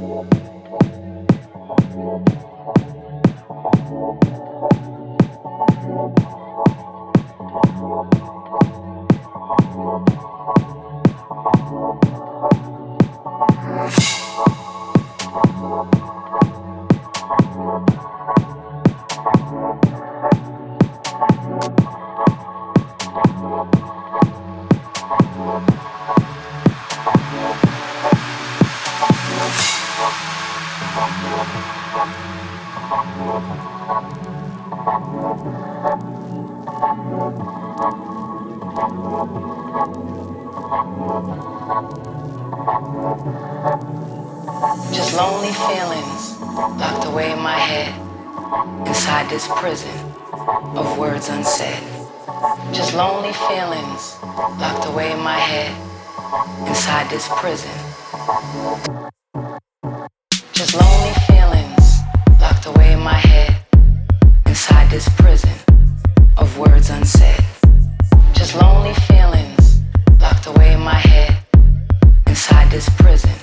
for me. Just lonely feelings locked away in my head inside this prison of words unsaid. Just lonely feelings locked away in my head inside this prison. This prison.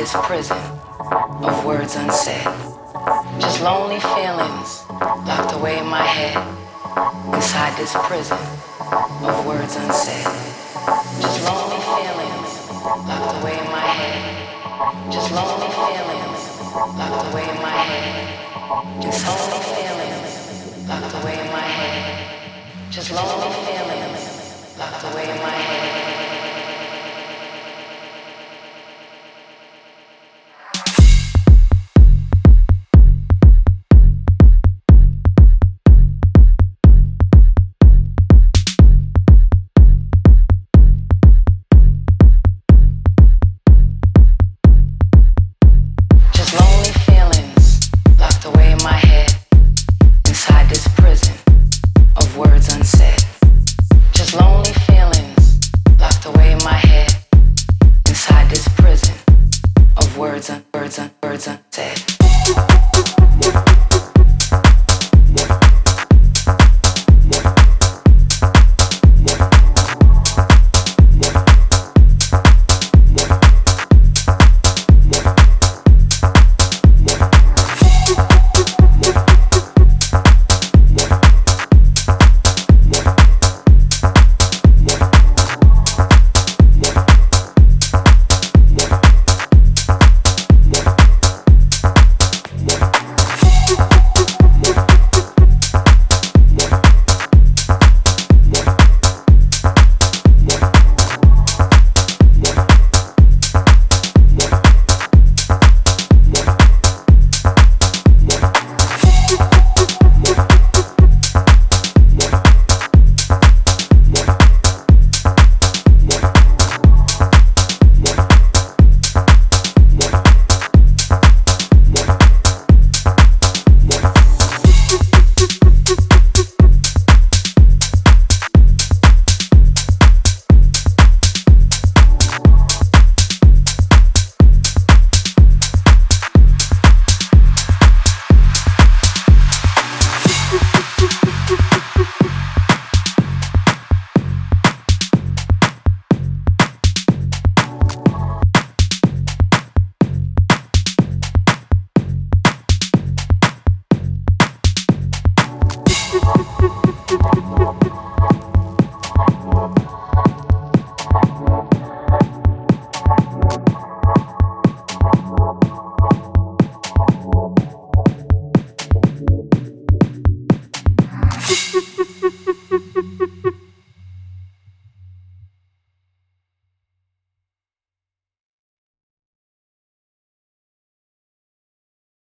this prison of words unsaid. Just lonely feelings locked away in my head. Inside this prison of words unsaid. Just lonely feelings locked away in my head. Just lonely feelings locked away in my head. Just lonely feelings locked away in my head. Just lonely feelings locked away in my head.